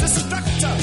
destructor.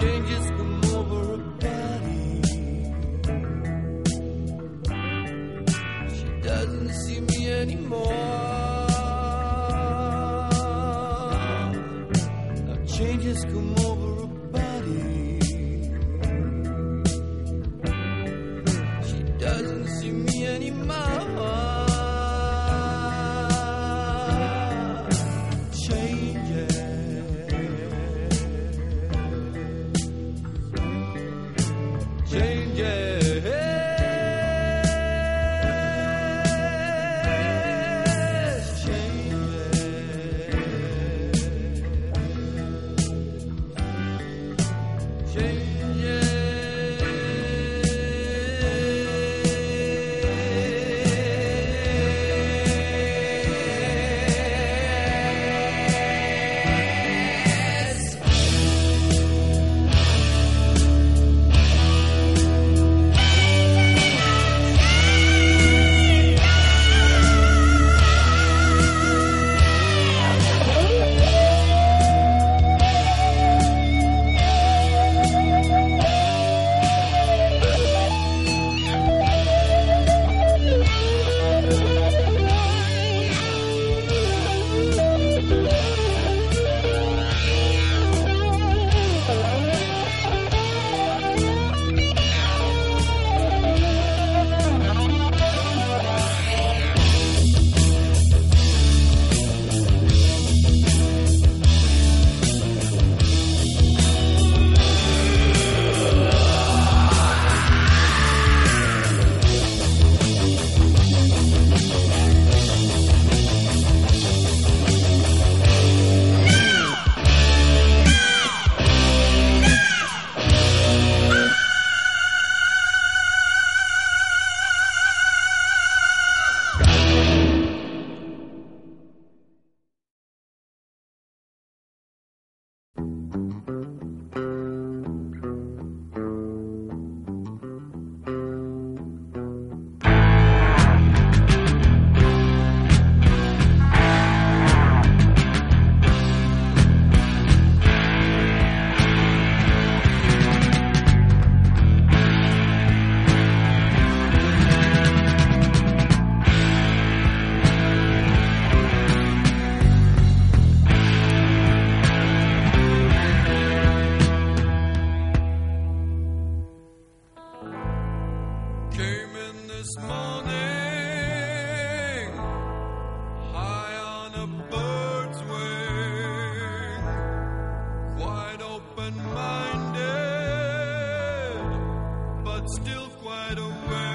Changes still quite